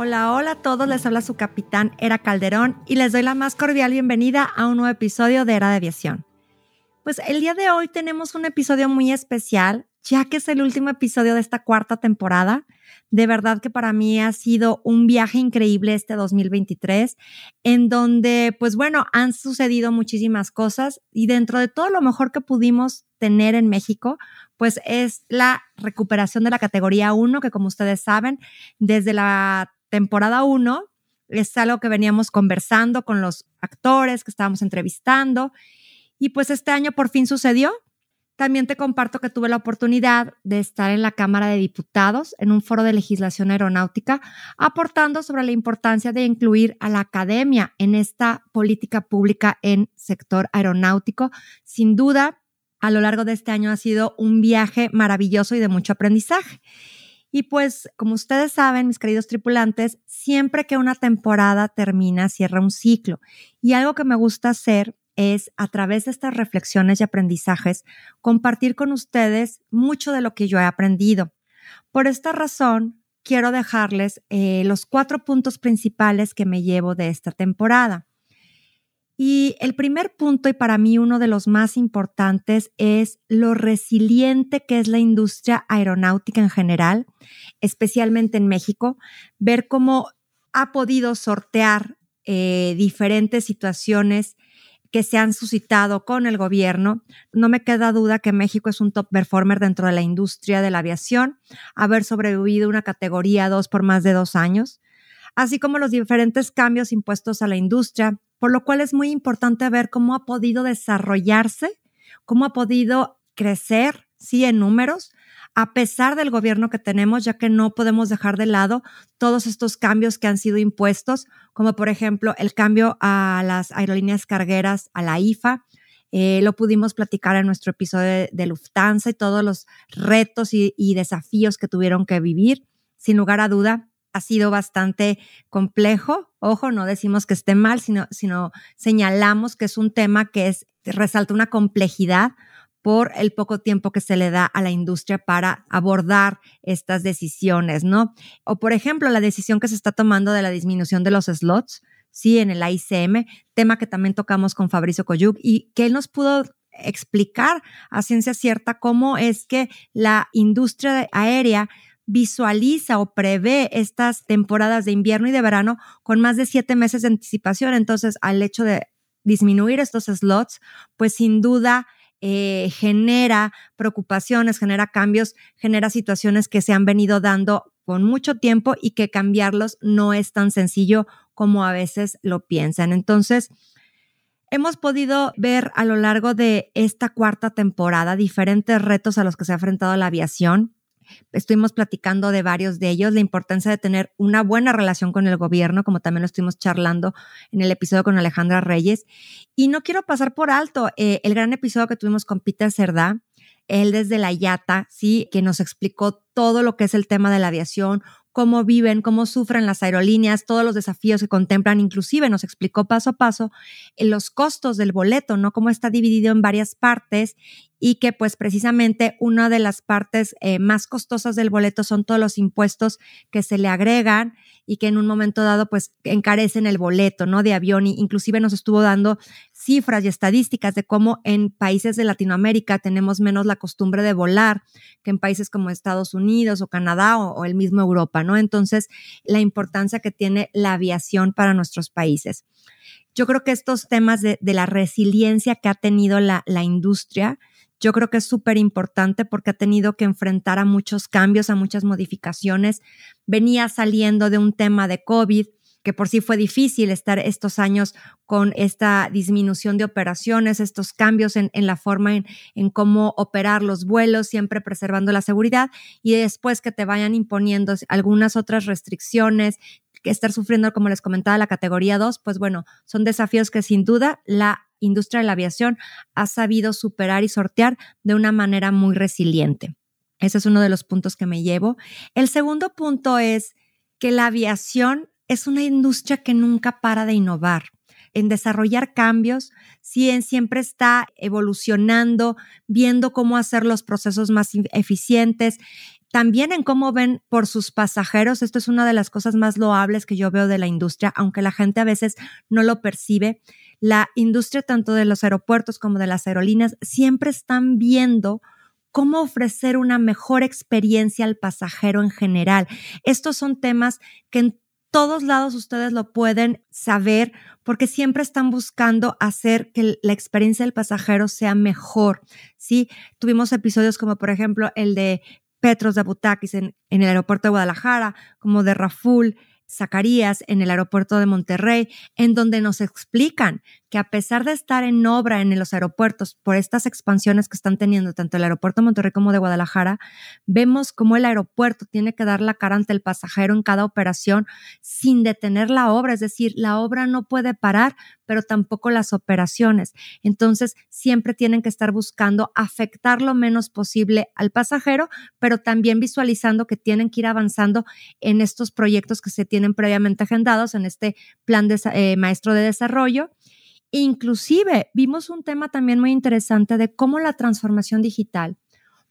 Hola, hola a todos, les habla su capitán Era Calderón y les doy la más cordial bienvenida a un nuevo episodio de Era de Aviación. Pues el día de hoy tenemos un episodio muy especial, ya que es el último episodio de esta cuarta temporada. De verdad que para mí ha sido un viaje increíble este 2023, en donde, pues bueno, han sucedido muchísimas cosas y dentro de todo lo mejor que pudimos tener en México, pues es la recuperación de la categoría 1, que como ustedes saben, desde la temporada 1 es algo que veníamos conversando con los actores que estábamos entrevistando y pues este año por fin sucedió. También te comparto que tuve la oportunidad de estar en la Cámara de Diputados en un foro de legislación aeronáutica, aportando sobre la importancia de incluir a la academia en esta política pública en sector aeronáutico. Sin duda, a lo largo de este año ha sido un viaje maravilloso y de mucho aprendizaje. Y pues, como ustedes saben, mis queridos tripulantes, siempre que una temporada termina, cierra un ciclo. Y algo que me gusta hacer es, a través de estas reflexiones y aprendizajes, compartir con ustedes mucho de lo que yo he aprendido. Por esta razón, quiero dejarles eh, los cuatro puntos principales que me llevo de esta temporada. Y el primer punto, y para mí uno de los más importantes, es lo resiliente que es la industria aeronáutica en general, especialmente en México, ver cómo ha podido sortear eh, diferentes situaciones que se han suscitado con el gobierno. No me queda duda que México es un top performer dentro de la industria de la aviación, haber sobrevivido una categoría 2 por más de dos años, así como los diferentes cambios impuestos a la industria, por lo cual es muy importante ver cómo ha podido desarrollarse, cómo ha podido crecer, sí, en números, a pesar del gobierno que tenemos, ya que no podemos dejar de lado todos estos cambios que han sido impuestos, como por ejemplo el cambio a las aerolíneas cargueras, a la IFA. Eh, lo pudimos platicar en nuestro episodio de, Lufthansa y todos los retos y desafíos que tuvieron que vivir. Sin lugar a duda, ha sido bastante complejo. Ojo, no decimos que esté mal, sino, sino señalamos que es un tema que es, resalta una complejidad por el poco tiempo que se le da a la industria para abordar estas decisiones, ¿no? O por ejemplo, la decisión que se está tomando de la disminución de los slots, sí, en el ICM, tema que también tocamos con Fabricio Coyuc y que él nos pudo explicar a ciencia cierta cómo es que la industria aérea visualiza o prevé estas temporadas de invierno y de verano con más de siete meses de anticipación. Entonces, al hecho de disminuir estos slots, pues sin duda eh, genera preocupaciones, genera cambios, genera situaciones que se han venido dando con mucho tiempo y que cambiarlos no es tan sencillo como a veces lo piensan. Entonces, hemos podido ver a lo largo de esta cuarta temporada diferentes retos a los que se ha enfrentado la aviación Estuvimos platicando de varios de ellos, la importancia de tener una buena relación con el gobierno, como también lo estuvimos charlando en el episodio con Alejandra Reyes. Y no quiero pasar por alto eh, el gran episodio que tuvimos con Peter Cerdá, él desde la IATA, sí, que nos explicó todo lo que es el tema de la aviación, cómo viven, cómo sufren las aerolíneas, todos los desafíos que contemplan, inclusive nos explicó paso a paso eh, los costos del boleto, ¿no? Cómo está dividido en varias partes y que pues precisamente una de las partes eh, más costosas del boleto son todos los impuestos que se le agregan y que en un momento dado pues encarecen el boleto, ¿no? De avión y inclusive nos estuvo dando cifras y estadísticas de cómo en países de Latinoamérica tenemos menos la costumbre de volar que en países como Estados Unidos o Canadá o, el mismo Europa, ¿no? Entonces, la importancia que tiene la aviación para nuestros países. Yo creo que estos temas de, la resiliencia que ha tenido la, la industria, yo creo que es súper importante porque ha tenido que enfrentar a muchos cambios, a muchas modificaciones. Venía saliendo de un tema de COVID, que por sí fue difícil estar estos años con esta disminución de operaciones, estos cambios en, la forma en, en, cómo operar los vuelos, siempre preservando la seguridad, y después que te vayan imponiendo algunas otras restricciones, estar sufriendo, como les comentaba, la categoría 2, pues bueno, son desafíos que sin duda la industria de la aviación ha sabido superar y sortear de una manera muy resiliente. Ese es uno de los puntos que me llevo. El segundo punto es que la aviación es una industria que nunca para de innovar, en desarrollar cambios, siempre está evolucionando, viendo cómo hacer los procesos más eficientes, también en cómo ven por sus pasajeros. Esto es una de las cosas más loables que yo veo de la industria, aunque la gente a veces no lo percibe. La industria tanto de los aeropuertos como de las aerolíneas siempre están viendo cómo ofrecer una mejor experiencia al pasajero en general. Estos son temas que en todos lados ustedes lo pueden saber porque siempre están buscando hacer que la experiencia del pasajero sea mejor. Sí, tuvimos episodios como por ejemplo el de Petros de Abutakis en, en el aeropuerto de Guadalajara, como de Raful Zacarías en el aeropuerto de Monterrey, en donde nos explican que a pesar de estar en obra en los aeropuertos por estas expansiones que están teniendo tanto el aeropuerto de Monterrey como de Guadalajara, vemos cómo el aeropuerto tiene que dar la cara ante el pasajero en cada operación sin detener la obra, es decir, la obra no puede parar, pero tampoco las operaciones. Entonces, siempre tienen que estar buscando afectar lo menos posible al pasajero, pero también visualizando que tienen que ir avanzando en estos proyectos que se tienen previamente agendados en este plan de, eh, maestro de desarrollo Inclusive vimos un tema también muy interesante de cómo la transformación digital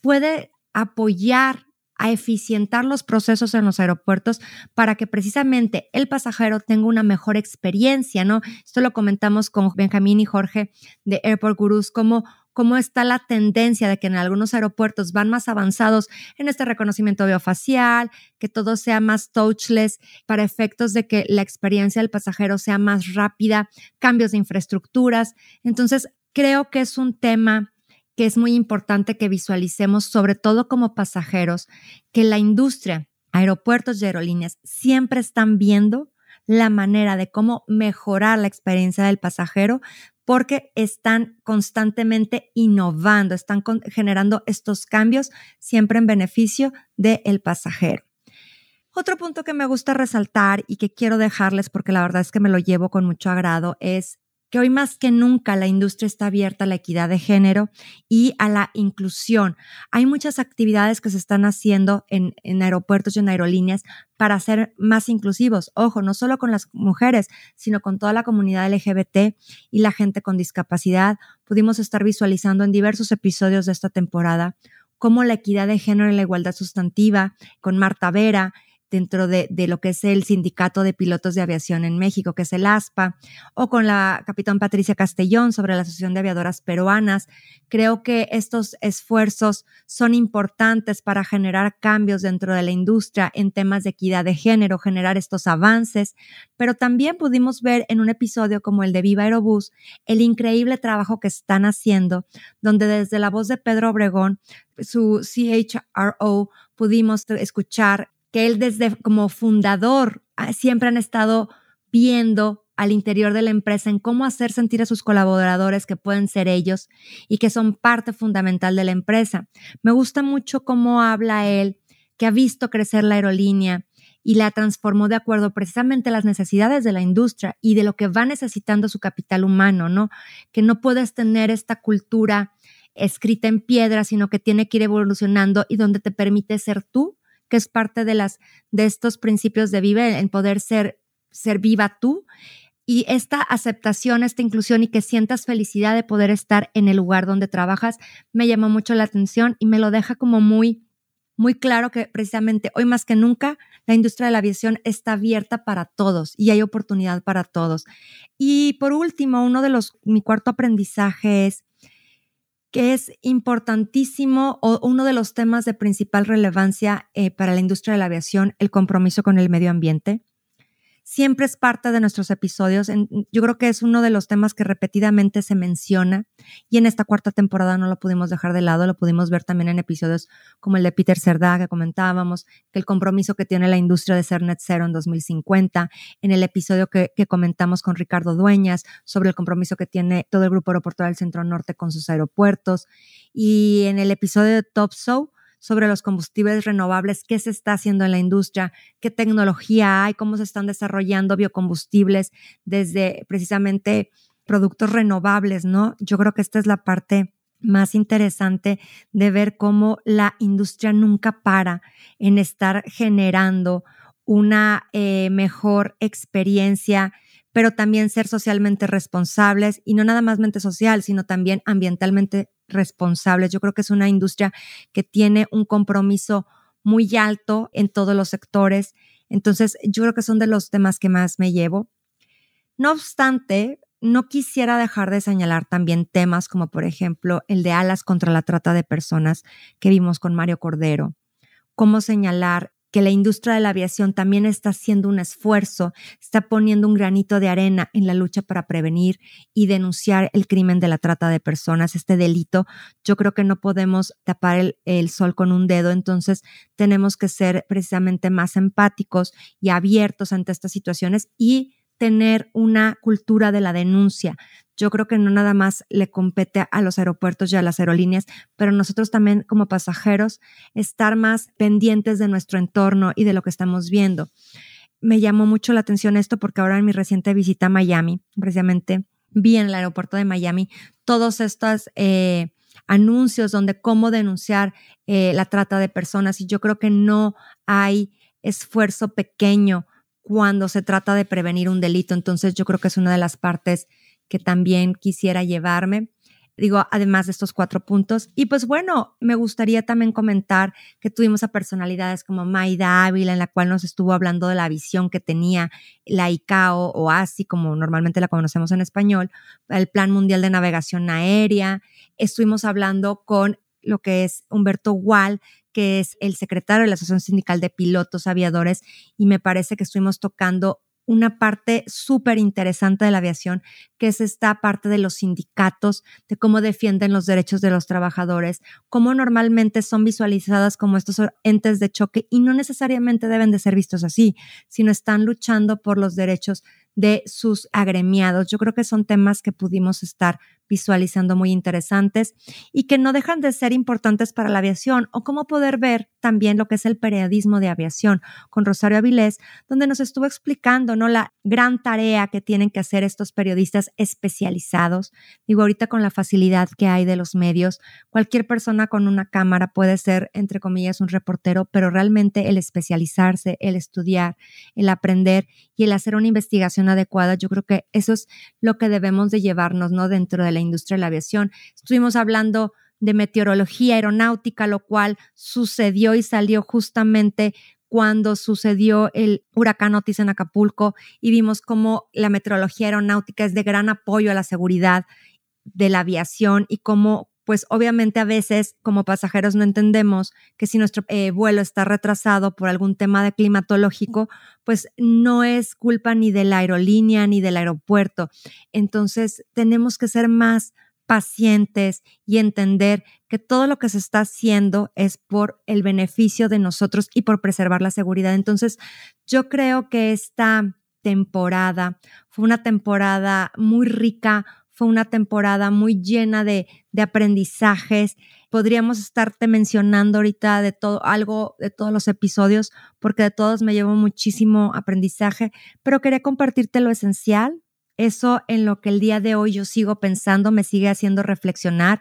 puede apoyar a eficientar los procesos en los aeropuertos para que precisamente el pasajero tenga una mejor experiencia, ¿no? Esto lo comentamos con Benjamín y Jorge de Airport Gurus, como cómo está la tendencia de que en algunos aeropuertos van más avanzados en este reconocimiento biofacial, que todo sea más touchless para efectos de que la experiencia del pasajero sea más rápida, cambios de infraestructuras. Entonces, creo que es un tema que es muy importante que visualicemos, sobre todo como pasajeros, que la industria, aeropuertos y aerolíneas siempre están viendo la manera de cómo mejorar la experiencia del pasajero porque están constantemente innovando, están generando estos cambios siempre en beneficio del pasajero. Otro punto que me gusta resaltar y que quiero dejarles porque la verdad es que me lo llevo con mucho agrado es que hoy más que nunca la industria está abierta a la equidad de género y a la inclusión. Hay muchas actividades que se están haciendo en, aeropuertos y en aerolíneas para ser más inclusivos. Ojo, no solo con las mujeres, sino con toda la comunidad LGBT y la gente con discapacidad. Pudimos estar visualizando en diversos episodios de esta temporada cómo la equidad de género y la igualdad sustantiva con Marta Vera dentro de, lo que es el Sindicato de Pilotos de Aviación en México, que es el ASPA, o con la capitán Patricia Castellón sobre la Asociación de Aviadoras Peruanas. Creo que estos esfuerzos son importantes para generar cambios dentro de la industria en temas de equidad de género, generar estos avances, pero también pudimos ver en un episodio como el de Viva Aerobús el increíble trabajo que están haciendo, donde desde la voz de Pedro Obregón, su CHRO, pudimos escuchar que él desde como fundador ah, siempre han estado viendo al interior de la empresa en cómo hacer sentir a sus colaboradores que pueden ser ellos y que son parte fundamental de la empresa. Me gusta mucho cómo habla él, que ha visto crecer la aerolínea y la transformó de acuerdo precisamente a las necesidades de la industria y de lo que va necesitando su capital humano, ¿no? Que no puedes tener esta cultura escrita en piedra, sino que tiene que ir evolucionando y donde te permite ser tú que es parte de, las, de estos principios de Vive, en poder ser, ser viva tú. Y esta aceptación, esta inclusión y que sientas felicidad de poder estar en el lugar donde trabajas, me llamó mucho la atención y me lo deja como muy, muy claro que precisamente hoy más que nunca la industria de la aviación está abierta para todos y hay oportunidad para todos. Y por último, uno de los, mi cuarto aprendizaje es que es importantísimo o uno de los temas de principal relevancia eh, para la industria de la aviación, el compromiso con el medio ambiente. Siempre es parte de nuestros episodios. yo creo que es uno de los temas que repetidamente se menciona y en esta cuarta temporada no lo pudimos dejar de lado, lo pudimos ver también en episodios como el de Peter Cerdá que comentábamos, que el compromiso que tiene la industria de ser net cero en 2050, en el episodio que, que comentamos con Ricardo Dueñas sobre el compromiso que tiene todo el grupo aeroportuario del Centro Norte con sus aeropuertos y en el episodio de Top Show sobre los combustibles renovables, qué se está haciendo en la industria, qué tecnología hay, cómo se están desarrollando biocombustibles desde precisamente productos renovables, ¿no? Yo creo que esta es la parte más interesante de ver cómo la industria nunca para en estar generando una eh, mejor experiencia, pero también ser socialmente responsables y no nada más mente social, sino también ambientalmente responsables. Yo creo que es una industria que tiene un compromiso muy alto en todos los sectores. Entonces, yo creo que son de los temas que más me llevo. No obstante, no quisiera dejar de señalar también temas como, por ejemplo, el de alas contra la trata de personas que vimos con Mario Cordero. Cómo señalar que la industria de la aviación también está haciendo un esfuerzo, está poniendo un granito de arena en la lucha para prevenir y denunciar el crimen de la trata de personas, este delito. Yo creo que no podemos tapar el, el sol con un dedo, entonces tenemos que ser precisamente más empáticos y abiertos ante estas situaciones y tener una cultura de la denuncia. Yo creo que no nada más le compete a los aeropuertos y a las aerolíneas, pero nosotros también como pasajeros estar más pendientes de nuestro entorno y de lo que estamos viendo. Me llamó mucho la atención esto porque ahora en mi reciente visita a Miami, precisamente vi en el aeropuerto de Miami todos estos eh, anuncios donde cómo denunciar eh, la trata de personas y yo creo que no hay esfuerzo pequeño cuando se trata de prevenir un delito. Entonces yo creo que es una de las partes que también quisiera llevarme. Digo, además de estos cuatro puntos. Y pues bueno, me gustaría también comentar que tuvimos a personalidades como Maida Ávila, en la cual nos estuvo hablando de la visión que tenía la ICAO o ASI, como normalmente la conocemos en español, el Plan Mundial de Navegación Aérea. Estuvimos hablando con lo que es Humberto Wall, que es el secretario de la Asociación Sindical de Pilotos Aviadores, y me parece que estuvimos tocando una parte súper interesante de la aviación, que es esta parte de los sindicatos, de cómo defienden los derechos de los trabajadores, cómo normalmente son visualizadas como estos entes de choque y no necesariamente deben de ser vistos así, sino están luchando por los derechos de sus agremiados. Yo creo que son temas que pudimos estar visualizando muy interesantes y que no dejan de ser importantes para la aviación o cómo poder ver también lo que es el periodismo de aviación con Rosario Avilés, donde nos estuvo explicando ¿no? la gran tarea que tienen que hacer estos periodistas especializados. Digo, ahorita con la facilidad que hay de los medios, cualquier persona con una cámara puede ser, entre comillas, un reportero, pero realmente el especializarse, el estudiar, el aprender y el hacer una investigación adecuada, yo creo que eso es lo que debemos de llevarnos, ¿no? Dentro de la industria de la aviación. Estuvimos hablando de meteorología aeronáutica, lo cual sucedió y salió justamente cuando sucedió el huracán Otis en Acapulco y vimos cómo la meteorología aeronáutica es de gran apoyo a la seguridad de la aviación y cómo pues obviamente a veces como pasajeros no entendemos que si nuestro eh, vuelo está retrasado por algún tema de climatológico, pues no es culpa ni de la aerolínea ni del aeropuerto. Entonces tenemos que ser más pacientes y entender que todo lo que se está haciendo es por el beneficio de nosotros y por preservar la seguridad. Entonces, yo creo que esta temporada fue una temporada muy rica, fue una temporada muy llena de, de aprendizajes. Podríamos estarte mencionando ahorita de todo, algo de todos los episodios, porque de todos me llevo muchísimo aprendizaje, pero quería compartirte lo esencial, eso en lo que el día de hoy yo sigo pensando, me sigue haciendo reflexionar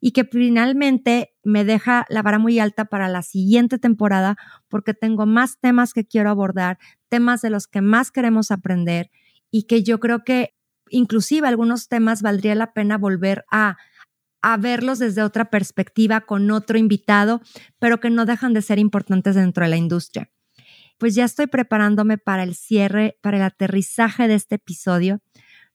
y que finalmente me deja la vara muy alta para la siguiente temporada porque tengo más temas que quiero abordar, temas de los que más queremos aprender y que yo creo que inclusive algunos temas valdría la pena volver a, a verlos desde otra perspectiva con otro invitado, pero que no dejan de ser importantes dentro de la industria. Pues ya estoy preparándome para el cierre, para el aterrizaje de este episodio,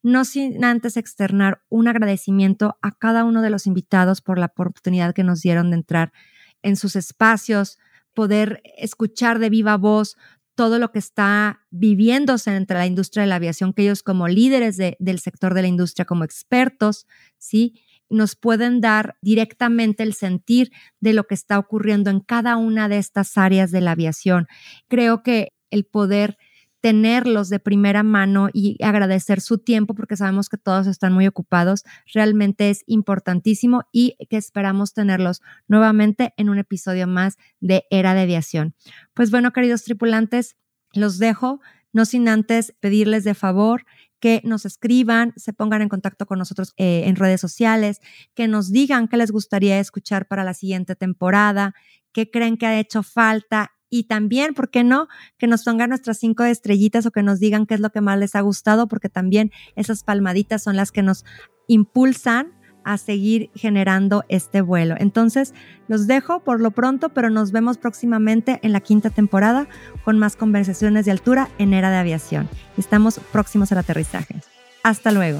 no sin antes externar un agradecimiento a cada uno de los invitados por la oportunidad que nos dieron de entrar en sus espacios, poder escuchar de viva voz todo lo que está viviéndose entre la industria de la aviación, que ellos como líderes del sector de la industria, como expertos, ¿sí? nos pueden dar directamente el sentir de lo que está ocurriendo en cada una de estas áreas de la aviación. Creo que el poder tenerlos de primera mano y agradecer su tiempo porque sabemos que todos están muy ocupados, realmente es importantísimo y que esperamos tenerlos nuevamente en un episodio más de Era de Aviación. Pues bueno, queridos tripulantes, los dejo, no sin antes pedirles de favor que nos escriban, se pongan en contacto con nosotros eh, en redes sociales, que nos digan qué les gustaría escuchar para la siguiente temporada, qué creen que ha hecho falta y también, ¿por qué no? Que nos pongan nuestras cinco estrellitas o que nos digan qué es lo que más les ha gustado, porque también esas palmaditas son las que nos impulsan a seguir generando este vuelo. Entonces, los dejo por lo pronto, pero nos vemos próximamente en la quinta temporada con más conversaciones de altura en Era de Aviación. Estamos próximos al aterrizaje. Hasta luego.